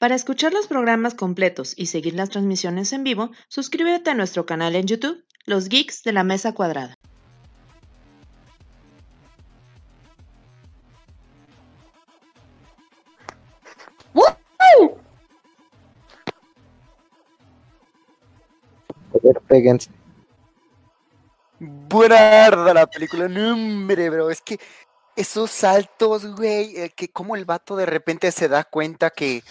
Para escuchar los programas completos y seguir las transmisiones en vivo, suscríbete a nuestro canal en YouTube, Los Geeks de la Mesa Cuadrada. Joder, péguense. Buenarda la película, no hombre, bro, es que esos saltos, güey, eh, que como el vato de repente se da cuenta que,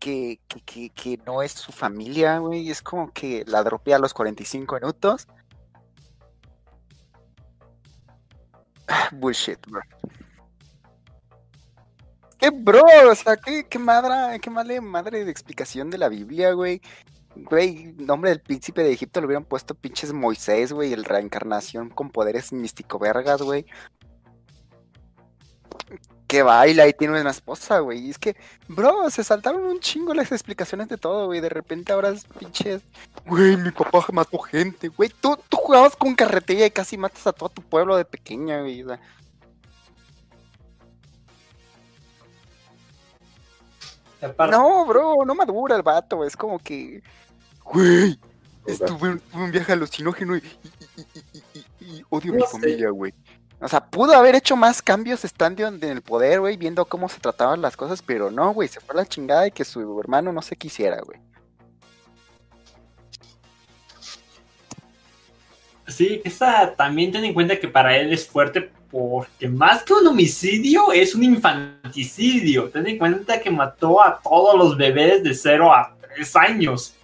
que, que, que, no es su familia, güey, es como que la dropea a los 45 minutos. Bullshit, bro. ¿Qué, bro? O sea, qué, qué madre, qué madre, madre de explicación de la Biblia, güey. Güey, nombre del príncipe de Egipto lo hubieran puesto pinches Moisés, güey, el reencarnación con poderes místico vergas, güey. Que baila y tiene una esposa, güey. Y es que, bro, se saltaron un chingo las explicaciones de todo, güey. De repente ahora es pinches. Güey, mi papá mató gente, güey. Tú, tú jugabas con carretilla y casi matas a todo tu pueblo de pequeña, güey. O sea, No, bro, no madura el vato, es como que. Güey, estuve en tuve un viaje alucinógeno y, y- y- y- y- y odio a mi familia, güey. O sea, pudo haber hecho más cambios estando en el poder, güey, viendo cómo se trataban las cosas, pero no, güey, se fue a la chingada y que su hermano no se quisiera, güey. Sí, esa también ten en cuenta que para él es fuerte porque más que un homicidio es un infanticidio. Ten en cuenta que mató a todos los bebés de 0 a 3 años.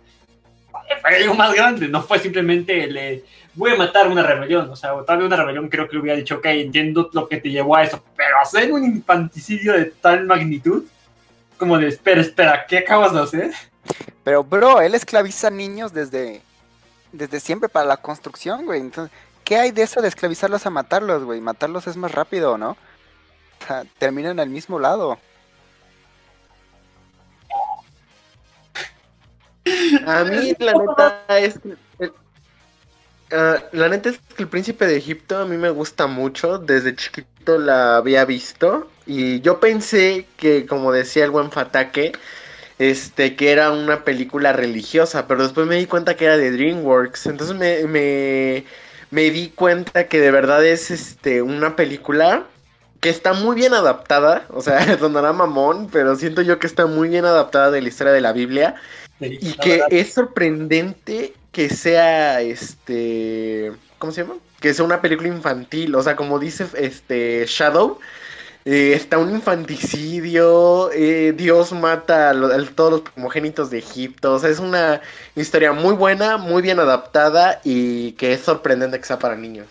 Fue algo más grande, no fue simplemente le voy a matar una rebelión. O sea, tal vez una rebelión creo que hubiera dicho, ok, entiendo lo que te llevó a eso, pero hacer un infanticidio de tal magnitud, como de, espera, espera, ¿qué acabas de hacer? Pero, bro, él esclaviza niños desde, desde siempre para la construcción, güey. Entonces, ¿qué hay de eso de esclavizarlos a matarlos, güey? Matarlos es más rápido, ¿no? O sea, terminan al mismo lado. A mí, la neta, es que. el- ah, la neta es que el príncipe de Egipto a mí me gusta mucho. Desde chiquito la había visto. Y yo pensé que, como decía el buen Fatake, este, que era una película religiosa. Pero después me di cuenta que era de DreamWorks. Entonces me, me, me di cuenta que de verdad es este, una película que está muy bien adaptada. O sea, sonará mamón, pero siento yo que está muy bien adaptada de la historia de la Biblia. Sí, Y que verdad. es sorprendente que sea este. ¿Cómo se llama? Que sea una película infantil. O sea, como dice este Shadow. eh, está un infanticidio. eh, Dios mata a, lo- a todos los primogénitos de Egipto. O sea, es una historia muy buena, muy bien adaptada. Y que es sorprendente que sea para niños.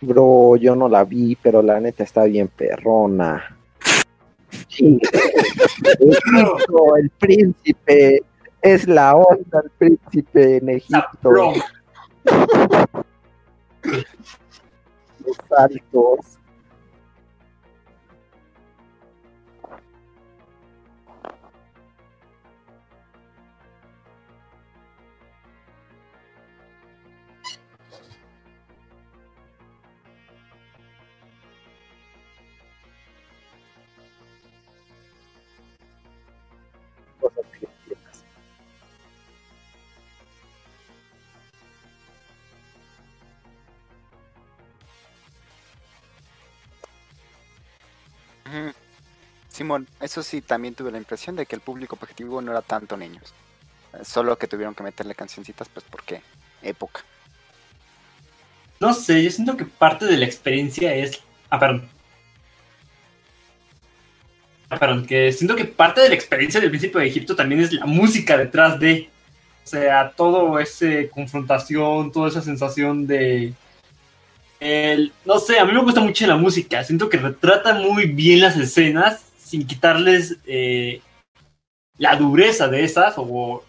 Bro, yo no la vi, pero la neta está bien perrona. Sí. Egipto, el príncipe. Es la onda el príncipe en Egipto. Los saltos. Simón, eso sí, también tuve la impresión de que el público objetivo no era tanto niños. Solo que tuvieron que meterle cancioncitas, pues porque época. no sé, yo siento que parte de la experiencia es. Ah, perdón. Perdón, que siento que parte de la experiencia del principio de Egipto también es la música detrás de. O sea, todo ese confrontación, toda esa sensación de. el- no sé, a mí me gusta mucho la música. Siento que retrata muy bien las escenas sin quitarles eh, la dureza de esas o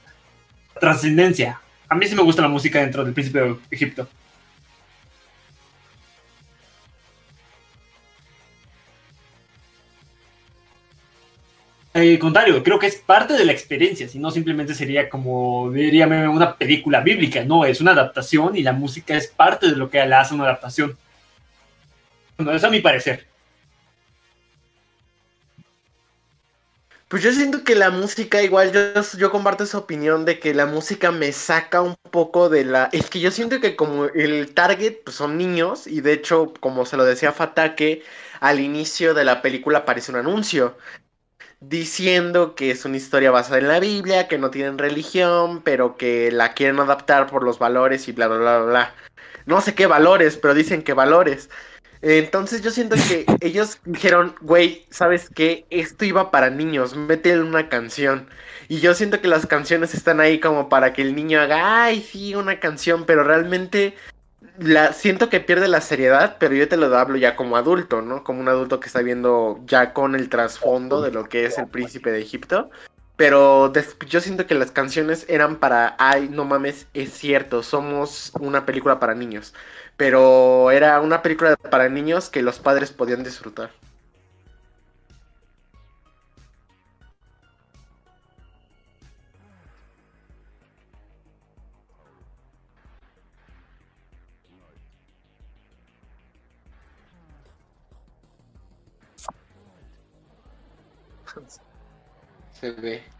trascendencia. A mí sí me gusta la música dentro del príncipe de Egipto. Al contrario, creo que es parte de la experiencia, si no simplemente sería como, diría una película bíblica, no, es una adaptación y la música es parte de lo que la hace una adaptación. Bueno, eso a mi parecer. Pues yo siento que la música, igual yo, yo comparto esa opinión de que la música me saca un poco de la... Es que yo siento que como el target pues, son niños y de hecho, como se lo decía Fatake, al inicio de la película aparece un anuncio diciendo que es una historia basada en la Biblia, que no tienen religión, pero que la quieren adaptar por los valores y bla, bla, bla, bla. No sé qué valores, pero dicen que valores. Entonces yo siento que ellos dijeron, güey, ¿sabes qué? Esto iba para niños, métele una canción. Y yo siento que las canciones están ahí como para que el niño haga, ay, sí, una canción, pero realmente la siento que pierde la seriedad, pero yo te lo hablo ya como adulto, ¿no? Como un adulto que está viendo ya con el trasfondo de lo que es el príncipe de Egipto. Pero yo siento que las canciones eran para, ay, no mames, es cierto, somos una película para niños. Pero era una película para niños que los padres podían disfrutar. Se ve.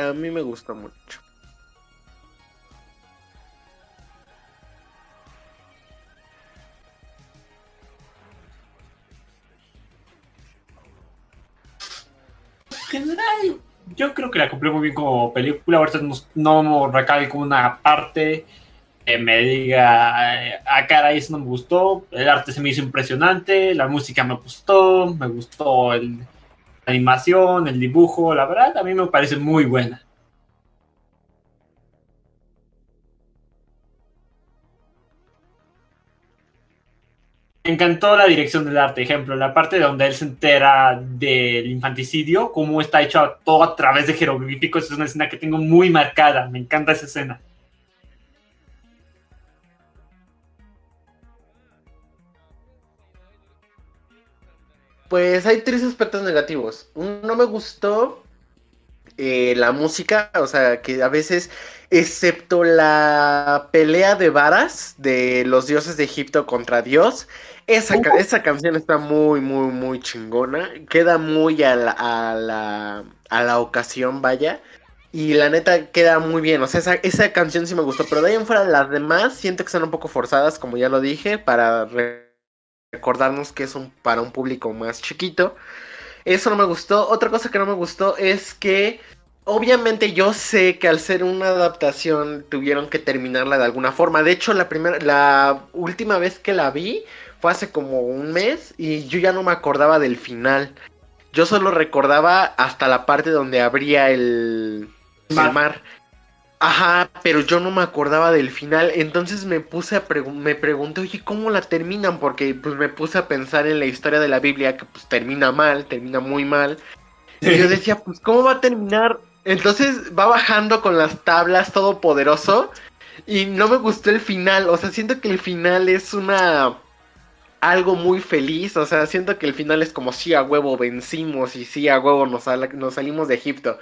A mí me gusta mucho. En general, yo creo que la cumplió muy bien como película. Ahorita no, no recabe como una parte que me diga, a cara eso no me gustó. El arte se me hizo impresionante, la música me gustó, me gustó el, animación, el dibujo. La verdad, a mí me parece muy buena. Me encantó la dirección del arte, ejemplo, la parte donde él se entera del infanticidio, cómo está hecho todo a través de jeroglíficos, es una escena que tengo muy marcada, me encanta esa escena. Pues hay tres aspectos negativos. No me gustó eh, la música, o sea, que a veces, excepto la pelea de varas de los dioses de Egipto contra Dios, esa, esa canción está muy, muy, muy chingona. Queda muy a la, a la, a la ocasión, vaya. Y la neta queda muy bien. O sea, esa, esa, canción sí me gustó. Pero de ahí en fuera, las demás siento que están un poco forzadas, como ya lo dije, para recordarnos que es un, para un público más chiquito. Eso no me gustó. Otra cosa que no me gustó es que obviamente yo sé que al ser una adaptación tuvieron que terminarla de alguna forma. De hecho, la primera la última vez que la vi fue hace como un mes y yo ya no me acordaba del final. Yo solo recordaba hasta la parte donde abría el, mar. el mar. Ajá, pero yo no me acordaba del final, entonces me puse a me pregunté, oye, ¿cómo la terminan? Porque pues me puse a pensar en la historia de la Biblia que pues termina mal, termina muy mal. Y yo decía, pues ¿cómo va a terminar? Entonces va bajando con las tablas todopoderoso y no me gustó el final, o sea, siento que el final es una algo muy feliz, o sea, siento que el final es como sí a huevo vencimos y sí a huevo nos, salimos de Egipto.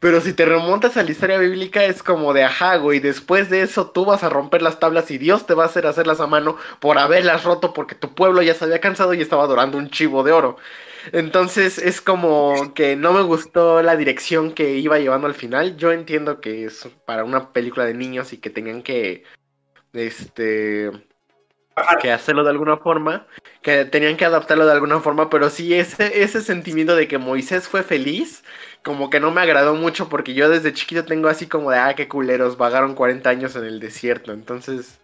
Pero si te remontas a la historia bíblica es como de ajá, y después de eso tú vas a romper las tablas y Dios te va a hacer hacerlas a mano por haberlas roto porque tu pueblo ya se había cansado y estaba adorando un chivo de oro. Entonces es como que no me gustó la dirección que iba llevando al final. Yo entiendo que es para una película de niños y que tengan que este que hacerlo de alguna forma, que tenían que adaptarlo de alguna forma, pero sí ese, ese sentimiento de que Moisés fue feliz, como que no me agradó mucho porque yo desde chiquito tengo así como de, ah, qué culeros, vagaron 40 años en el desierto, entonces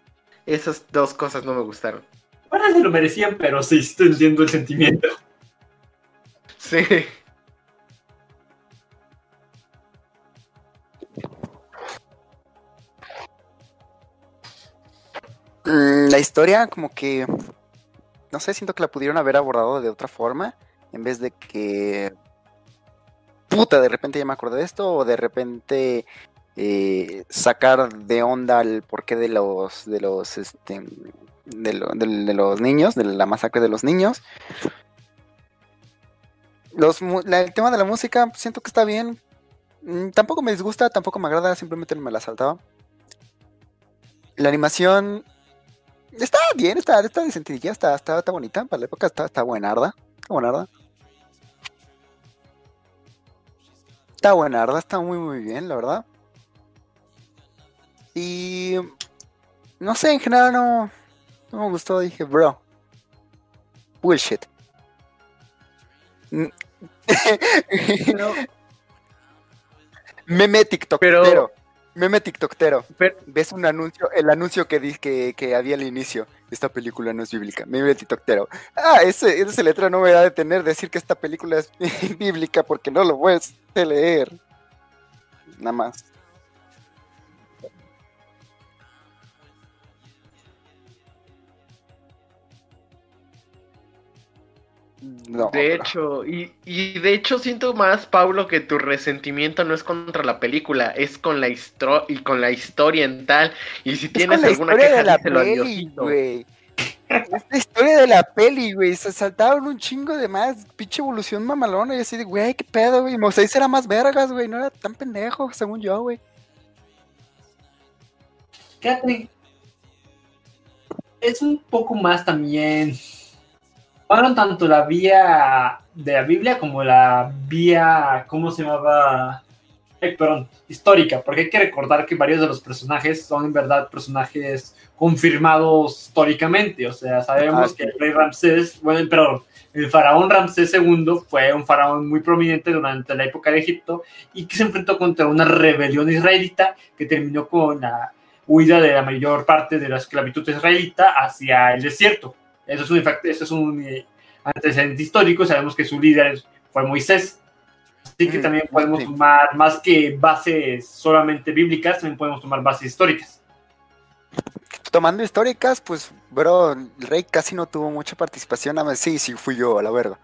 esas dos cosas no me gustaron. Bueno, se lo merecían, pero sí, estoy entiendo el sentimiento. Sí. La historia, como que. No sé, siento que la pudieron haber abordado de otra forma. En vez de que. Puta, de repente ya me acordé de esto. O de repente. eh, sacar de onda el porqué de los. de los. este. De, lo- de los niños, de la masacre de los niños. Los, la- el tema de la música, siento que está bien. Mm, Tampoco me disgusta, tampoco me agrada, simplemente me la saltaba. La animación Está bien, está, está decentilla, está, está, está bonita, para la época está, está buenarda, está buenarda. Está buenarda, está muy muy bien, la verdad. Y no sé, en general no, no me gustó, dije, bro. Bullshit. Meme TikToktero. Pero- Meme TikToktero. Pero, ves un anuncio, el anuncio que, di- que, que había al inicio, esta película no es bíblica, me ve TikToktero. Ah, ese, ese letra no me va a detener decir que esta película es bíblica porque no lo puedes leer. Nada más. No, de hecho, y, y de hecho siento más, Paulo, que tu resentimiento no es contra la película, es con la histro y con la historia en tal. Y si es tienes con la alguna historia queja, de la peli, güey. Es la historia de la peli, güey. Se saltaron un chingo de más. Pinche evolución mamalona. Y así de, güey, qué pedo, güey. Moisés era más vergas, güey. No era tan pendejo, según yo, güey. Fíjate, es un poco más también. Tomaron tanto la vía de la Biblia como la vía, ¿cómo se llamaba? Eh, perdón, histórica, porque hay que recordar que varios de los personajes son en verdad personajes confirmados históricamente. O sea, sabemos Ah, que el rey Ramsés, bueno, perdón, el faraón Ramsés II fue un faraón muy prominente durante la época de Egipto y que se enfrentó contra una rebelión israelita que terminó con la huida de la mayor parte de la esclavitud israelita hacia el desierto. Eso es un, eso es un eh, antecedente histórico, sabemos que su líder fue Moisés. Así que Mm, también podemos tomar, más que bases solamente bíblicas, también podemos tomar bases históricas. Tomando históricas, pues, bro, el rey casi no tuvo mucha participación. Más, sí, sí, fui yo, a la verga.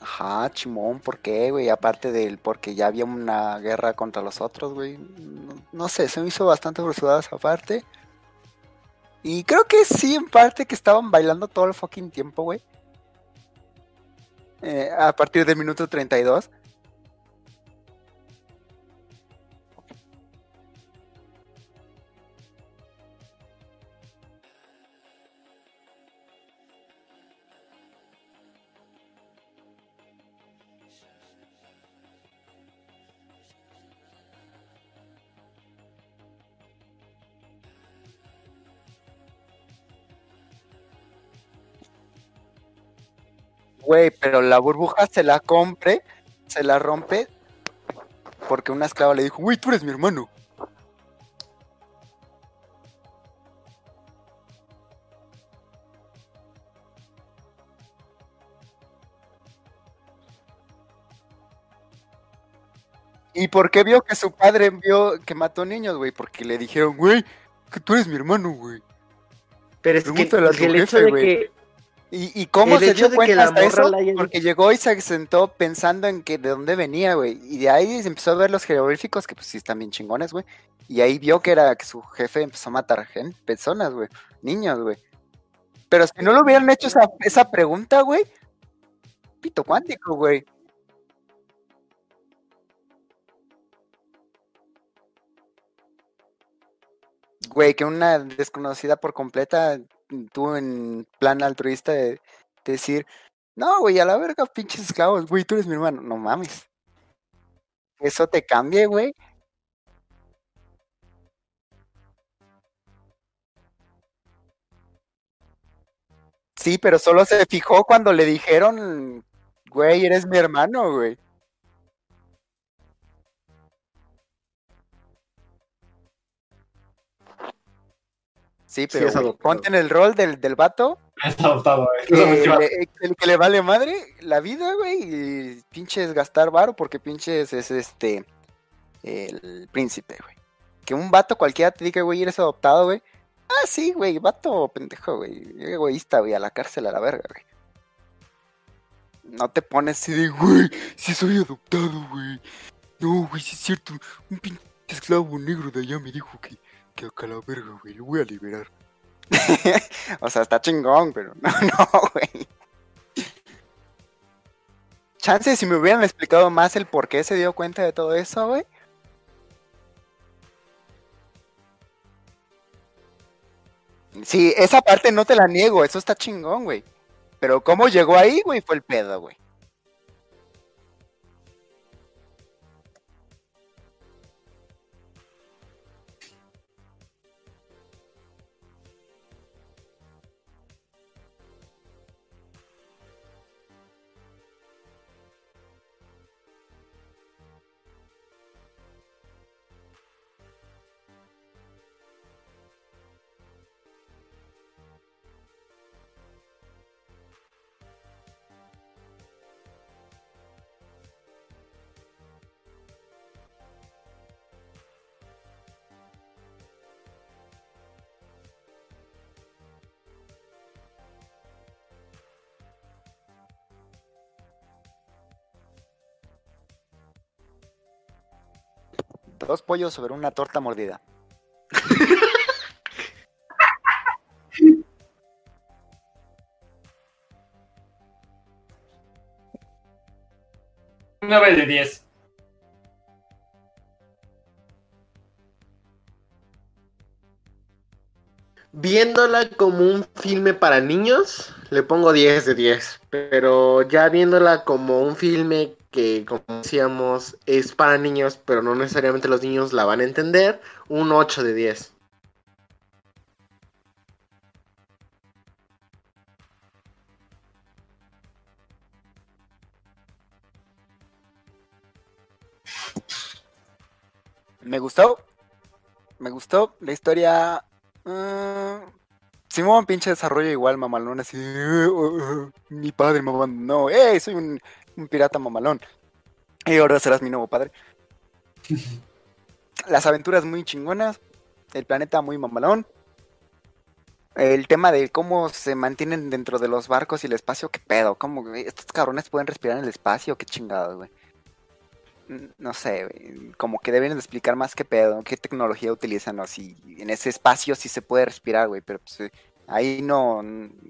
Ajá, chimón, ¿por qué, güey? Aparte del porque ya había una guerra contra los otros, güey. No, no sé, se me hizo bastante apresurada esa parte. Y creo que sí, en parte que estaban bailando todo el fucking tiempo, güey. Eh, a partir del minuto 32. Güey, pero la burbuja se la compre, se la rompe, porque una esclava le dijo, güey, tú eres mi hermano. ¿Y por qué vio que su padre vio que mató niños, güey? Porque le dijeron, güey, que tú eres mi hermano, güey. Pero es que, a que tu el hecho jefe, de güey. que ¿Y, y cómo El se dio cuenta hasta eso? haya Porque llegó y se sentó pensando en que de dónde venía, güey. Y de ahí se empezó a ver los jeroglíficos, que pues sí están bien chingones, güey. Y ahí vio que era que su jefe empezó a matar gente, personas, güey. Niños, güey. Pero si no le hubieran hecho esa, esa pregunta, güey. Pito cuántico, güey. Güey, que una desconocida por completa tuvo en plan altruista de, de decir, no, güey, a la verga, pinches esclavos, güey, tú eres mi hermano. No mames. Eso te cambie, güey. Sí, pero solo se fijó cuando le dijeron, güey, eres mi hermano, güey. Sí, Sí, pero adoptado. ponte en el rol del, del vato Es adoptado, lleva- le, el que le vale madre la vida, güey, y pinches gastar varo porque pinches es este el príncipe, güey. Que un vato cualquiera te diga, güey, eres adoptado, güey. Ah, sí, güey, vato pendejo, güey, egoísta, güey, a la cárcel a la verga, güey. No te pones así de, güey, si soy adoptado, güey. No, güey, sí es cierto, un pinche esclavo negro de allá me dijo que, que acá la verga, güey, lo voy a liberar. o sea, está chingón, pero no, no, güey. Chance, si me hubieran explicado más el por qué se dio cuenta de todo eso, güey. Sí, esa parte no te la niego, eso está chingón, güey. Pero cómo llegó ahí, güey, fue el pedo, güey. Dos pollos sobre una torta mordida. 9 de 10. Viéndola como un filme para niños, le pongo 10 de 10. Pero ya viéndola como un filme que, como decíamos, es para niños, pero no necesariamente los niños la van a entender, un 8 de 10. Me gustó. Me gustó. La historia. mm, Simón, pinche desarrollo igual, mamalón, así. "Eh, oh, oh, mi padre me abandonó. ¡Eh! Soy un, un pirata mamalón. Y ahora serás mi nuevo padre. Las aventuras muy chingonas. El planeta muy mamalón. El tema de cómo se mantienen dentro de los barcos y el espacio, qué pedo. ¿Cómo, estos cabrones pueden respirar en el espacio? Qué chingados, güey. Mm, No sé, güey, como que deben de explicar más qué pedo, qué tecnología utilizan, o si en ese espacio sí se puede respirar, güey, pero pues, ahí no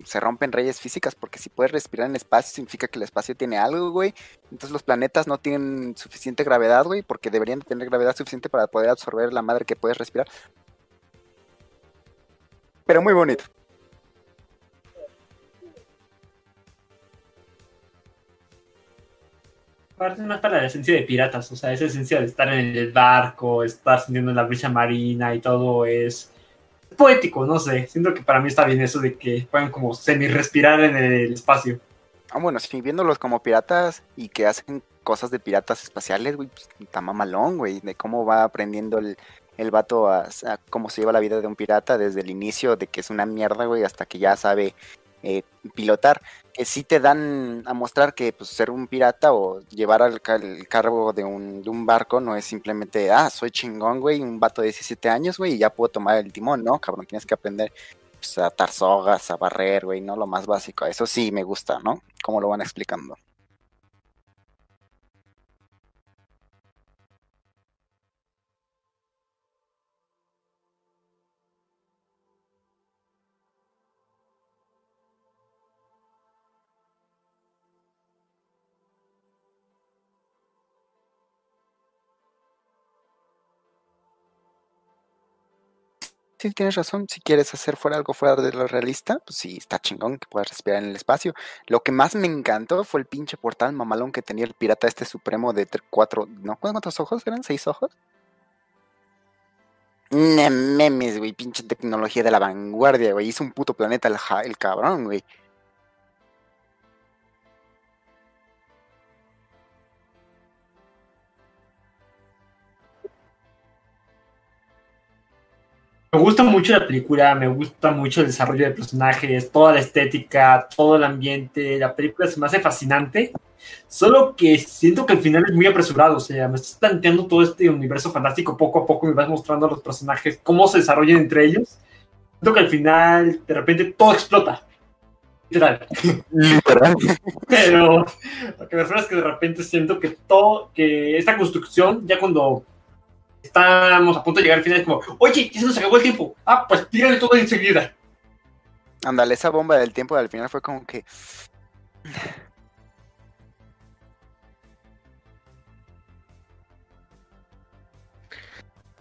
se rompen leyes físicas, porque si puedes respirar en el espacio significa que el espacio tiene algo, güey. Entonces los planetas no tienen suficiente gravedad, güey, porque deberían de tener gravedad suficiente para poder absorber la madre que puedes respirar. Pero muy bonito. Aparte, más para la esencia de piratas, o sea, esa esencia de estar en el barco, estar sintiendo la brisa marina y todo es poético, no sé. Siento que para mí está bien eso de que puedan como semi-respirar en el espacio. Ah, bueno, sí, viéndolos como piratas y que hacen cosas de piratas espaciales, güey, pues está mamalón, güey, de cómo va aprendiendo el, el vato a, a cómo se lleva la vida de un pirata desde el inicio, de que es una mierda, güey, hasta que ya sabe eh, pilotar. Que sí te dan a mostrar que pues, ser un pirata o llevar al el cargo de un, de un barco no es simplemente, ah, soy chingón, güey, un vato de 17 años, güey, y ya puedo tomar el timón, ¿no? Cabrón, tienes que aprender pues, a atar sogas, a barrer, güey, ¿no? Lo más básico. Eso sí me gusta, ¿no? Cómo lo van explicando. Sí, tienes razón. Si quieres hacer fuera algo fuera de lo realista, pues sí, está chingón que puedas respirar en el espacio. Lo que más me encantó fue el pinche portal mamalón que tenía el pirata este supremo de cuatro, ¿no? ¿Cuántos ojos eran? ¿Seis ojos? Memes, güey, pinche tecnología de la vanguardia, güey. Hizo un puto planeta el, ja- el cabrón, güey. Me gusta mucho la película, me gusta mucho el desarrollo de personajes, toda la estética, todo el ambiente. La película se me hace fascinante. Solo que siento que el final es muy apresurado. O sea, me estás planteando todo este universo fantástico poco a poco, me vas mostrando a los personajes, cómo se desarrollan entre ellos. Siento que al final, de repente, todo explota. Literal. Literal. Pero lo que me refiero es que de repente siento que todo, que esta construcción, ya cuando estamos a punto de llegar al final, es como, oye, ya se nos acabó el tiempo. Ah, pues tírale todo enseguida. Ándale, esa bomba del tiempo al final fue como que.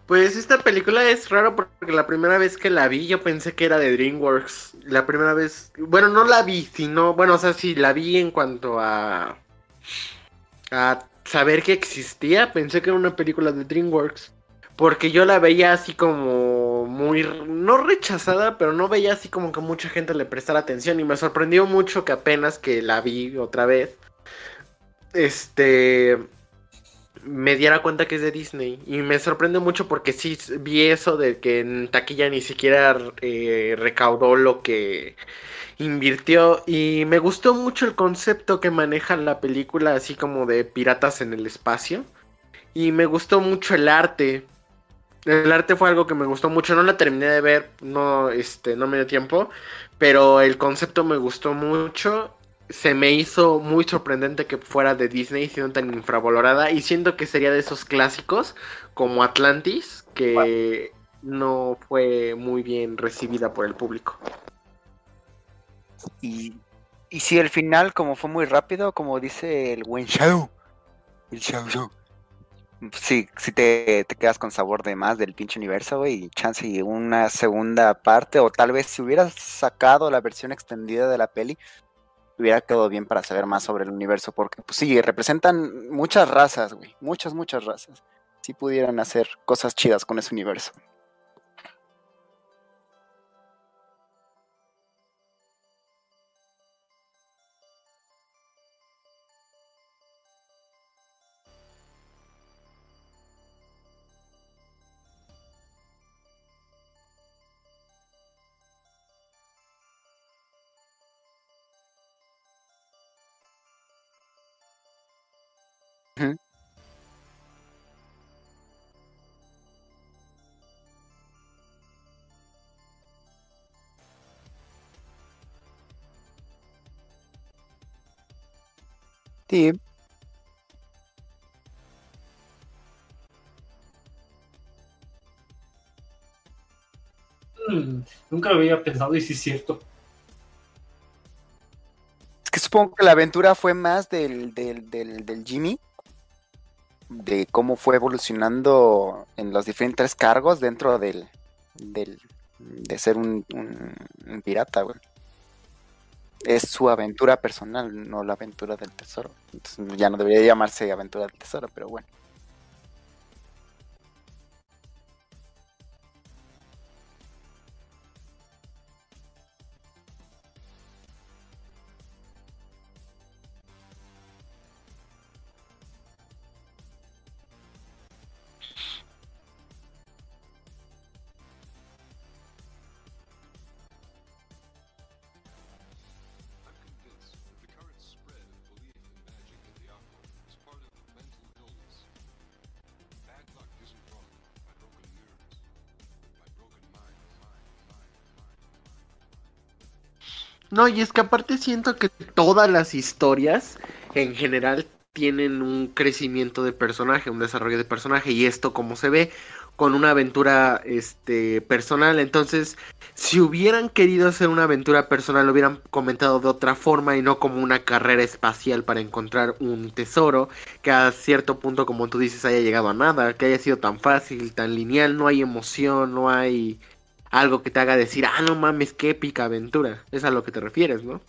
Pues esta película es raro porque la primera vez que la vi yo pensé que era de DreamWorks. La primera vez, bueno, no la vi, sino, bueno, o sea, sí la vi en cuanto a a saber que existía, pensé que era una película de DreamWorks. Porque yo la veía así como muy, no rechazada, pero no veía así como que mucha gente le prestara atención. Y me sorprendió mucho que apenas que la vi otra vez, este, me diera cuenta que es de Disney. Y me sorprende mucho porque sí vi eso de que en taquilla ni siquiera eh, recaudó lo que invirtió. Y me gustó mucho el concepto que maneja la película, así como de piratas en el espacio. Y me gustó mucho el arte. El arte fue algo que me gustó mucho. No la terminé de ver, no, este, no me dio tiempo. Pero el concepto me gustó mucho se me hizo muy sorprendente que fuera de Disney siendo tan infravalorada y siento que sería de esos clásicos como Atlantis que no fue muy bien recibida por el público. Y, si el final, como fue muy rápido, como dice el buen show, el show show. Sí, si te, quedas con sabor de más del pinche universo, y chance y una segunda parte, o tal vez si hubieras sacado la versión extendida de la peli, hubiera quedado bien para saber más sobre el universo, porque pues sí, representan muchas razas, güey, muchas, muchas razas. Si pudieran hacer cosas chidas con ese universo. Sí, Mm, nunca lo había pensado y sí es cierto. es que supongo que la aventura fue más del, del, del, del Jimmy, de cómo fue evolucionando en los diferentes cargos dentro del, del de ser un, un- un pirata, güey. Es su aventura personal, no la aventura del tesoro. Entonces, ya no debería llamarse aventura del tesoro, pero bueno. No, y es que aparte siento que todas las historias en general tienen un crecimiento de personaje, un desarrollo de personaje y esto como se ve con una aventura este personal, entonces si hubieran querido hacer una aventura personal lo hubieran comentado de otra forma y no como una carrera espacial para encontrar un tesoro que a cierto punto como tú dices haya llegado a nada, que haya sido tan fácil, tan lineal, no hay emoción, no hay algo que te haga decir, ah, no mames, qué épica aventura. Es a lo que te refieres, ¿no?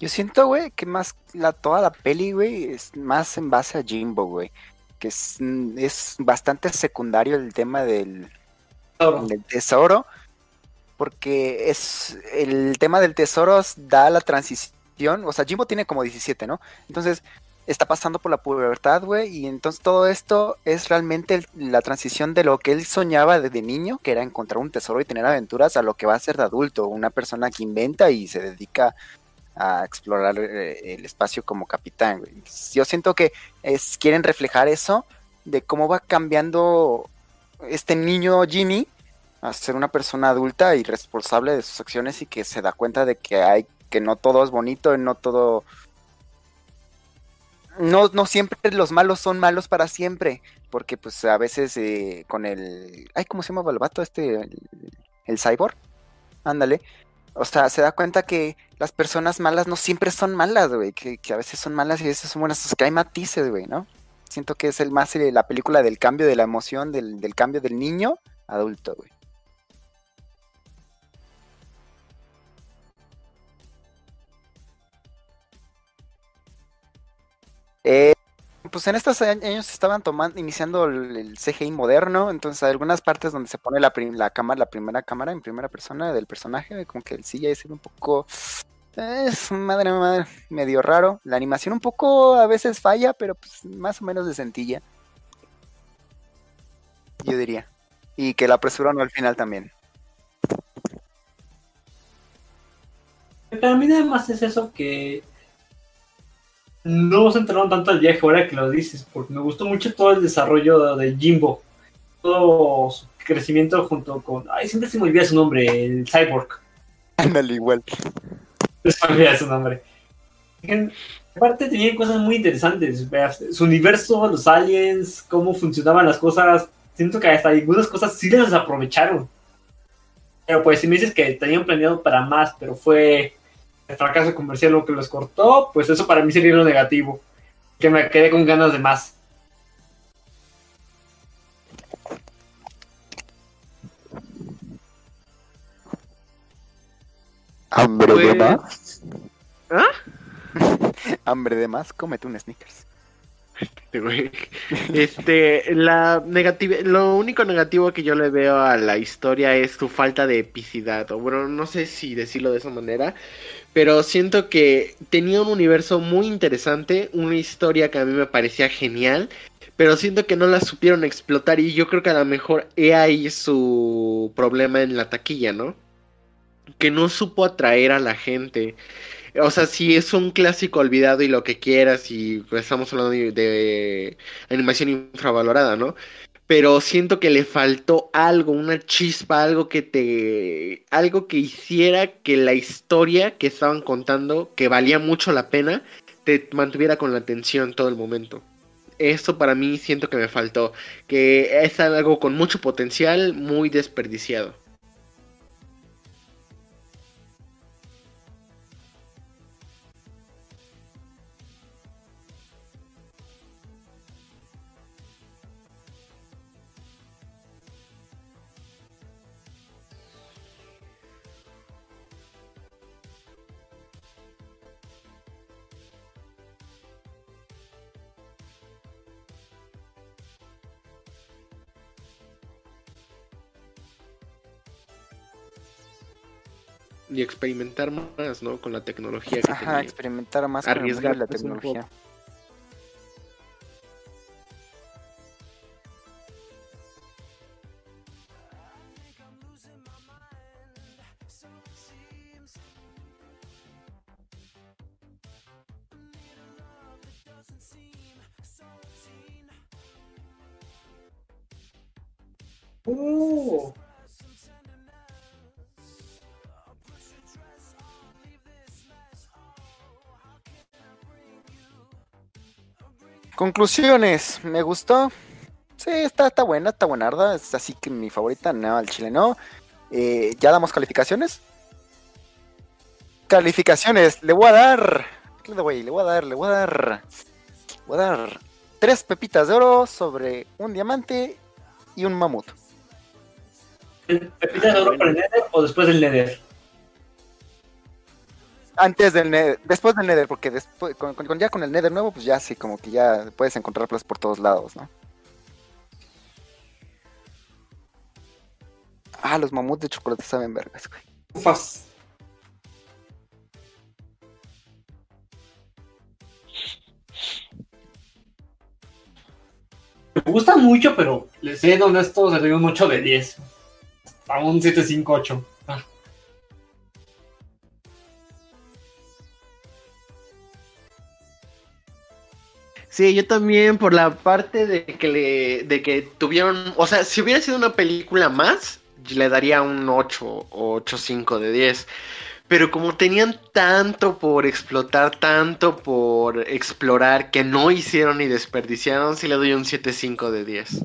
Yo siento, güey, que más la, toda la peli, güey, es más en base a Jimbo, güey. Que es, es bastante secundario el tema del, del tesoro. Porque es el tema del tesoro da la transición. O sea, Jimbo tiene como 17, ¿no? Entonces está pasando por la pubertad, güey. Y entonces todo esto es realmente el- la transición de lo que él soñaba desde niño, que era encontrar un tesoro y tener aventuras, a lo que va a ser de adulto. Una persona que inventa y se dedica a explorar eh, el espacio como capitán. Yo siento que es, quieren reflejar eso de cómo va cambiando este niño Jimmy a ser una persona adulta y responsable de sus acciones y que se da cuenta de que hay que no todo es bonito y no todo no, no siempre los malos son malos para siempre porque pues a veces eh, con el ay cómo se llama el vato este el cyborg. Ándale o sea se da cuenta que las personas malas no siempre son malas güey que, a veces son malas y a veces son buenas. O sea, que hay matices güey no siento que es el más eh, la película del cambio de la emoción del, del cambio del niño adulto güey. Eh, pues en estos años estaban tomando, iniciando el, CGI moderno, entonces hay algunas partes donde se pone la, la cámara, la primera cámara en primera persona del personaje, como que el CGI se ve un poco, eh, madre madre, medio raro. La animación un poco a veces falla, pero pues más o menos de sencilla. Yo diría. Y que la apresuraron al final también. Para mí nada más es eso que no se entraron tanto al viaje ahora que lo dices, porque me gustó mucho todo el desarrollo de Jimbo, todo su crecimiento junto con, ay, siempre se me olvida su nombre, el cyborg, Ándale igual. se me olvida su nombre. En- Aparte tenían cosas muy interesantes, su universo, los aliens, cómo funcionaban las cosas, siento que hasta algunas cosas sí las aprovecharon. Pero pues si me dices que tenían planeado para más, pero fue el fracaso comercial lo que los cortó, pues eso para mí sería lo negativo. Que me quedé con ganas de más. Hambre Pues- de más. ¿Ah? Hambre de más, cómete un sneakers. Este, la negativa, lo único negativo que yo le veo a la historia es su falta de epicidad. O bueno, no sé si decirlo de esa manera, pero siento que tenía un universo muy interesante, una historia que a mí me parecía genial, pero siento que no la supieron explotar y yo creo que a lo mejor he ahí su problema en la taquilla, ¿no? Que no supo atraer a la gente. O sea, si es un clásico olvidado y lo que quieras, y pues, estamos hablando de, de animación infravalorada, ¿no? Pero siento que le faltó algo, una chispa, algo que te. algo que hiciera que la historia que estaban contando, que valía mucho la pena, te mantuviera con la atención todo el momento. Eso para mí siento que me faltó. Que es algo con mucho potencial, muy desperdiciado. Y experimentar más, ¿no? Con la tecnología que Ajá, tenía. experimentar más con mundo de la tecnología. Conclusiones, me gustó. Sí, está, está buena, está buenarda. Es así que mi favorita, no, al chile no. Eh, ¿Ya damos calificaciones? Calificaciones, le voy a dar. ¿Qué le doy? Le voy a dar, le voy a dar. Le voy a dar tres pepitas de oro sobre un diamante y un mamut. ¿Pepitas de oro para el Nether o después del Nether? Antes del Nether, después del Nether, porque después, con, ya con el Nether nuevo, pues ya sí, como que ya puedes encontrarlos por todos lados, ¿no? Ah, los mamuts de chocolate saben vergas, güey. Ufas. Me gusta mucho, pero les sé honesto, doy un 8 de 10. A un 758. Sí, yo también por la parte de que le, de que tuvieron, o sea, si hubiera sido una película más, le daría un 8 o 8.5 de 10. Pero como tenían tanto por explotar, tanto por explorar, que no hicieron ni desperdiciaron, sí le doy un 7.5 de 10.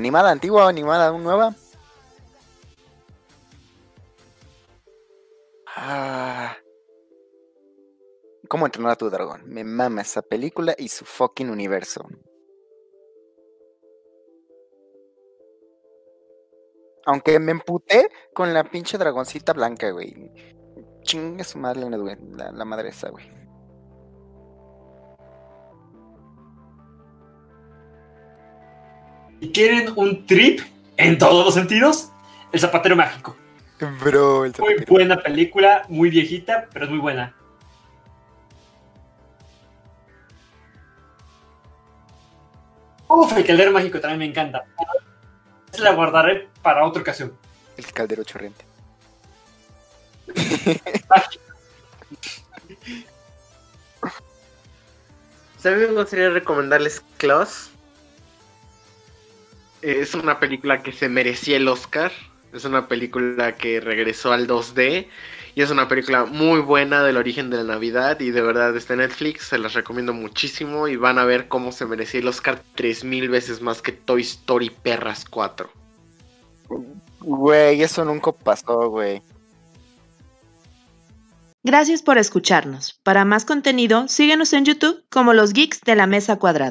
¿Animada antigua o animada nueva? Ah. ¿Cómo entrenar a tu dragón? Me mama esa película y su fucking universo. Aunque me emputé con la pinche dragoncita blanca, güey. Chingue su madre la madre esa, güey. ¿Y quieren un trip en todos los sentidos? El zapatero mágico. Bro, el Muy buena película, muy viejita, pero es muy buena. Uf, el caldero mágico también me encanta. Esa la guardaré para otra ocasión. el caldero chorriente. Mí me gustaría recomendarles Klaus. Es una película que se merecía el Oscar. Es una película que regresó al 2D. Y es una película muy buena del origen de la Navidad. Y de verdad está en Netflix. Se las recomiendo muchísimo. Y van a ver cómo se merecía el Oscar 3000 veces más que Toy Story Perras 4. Güey, eso nunca pasó, güey. Gracias por escucharnos. Para más contenido, síguenos en YouTube como los Geeks de la Mesa Cuadrada.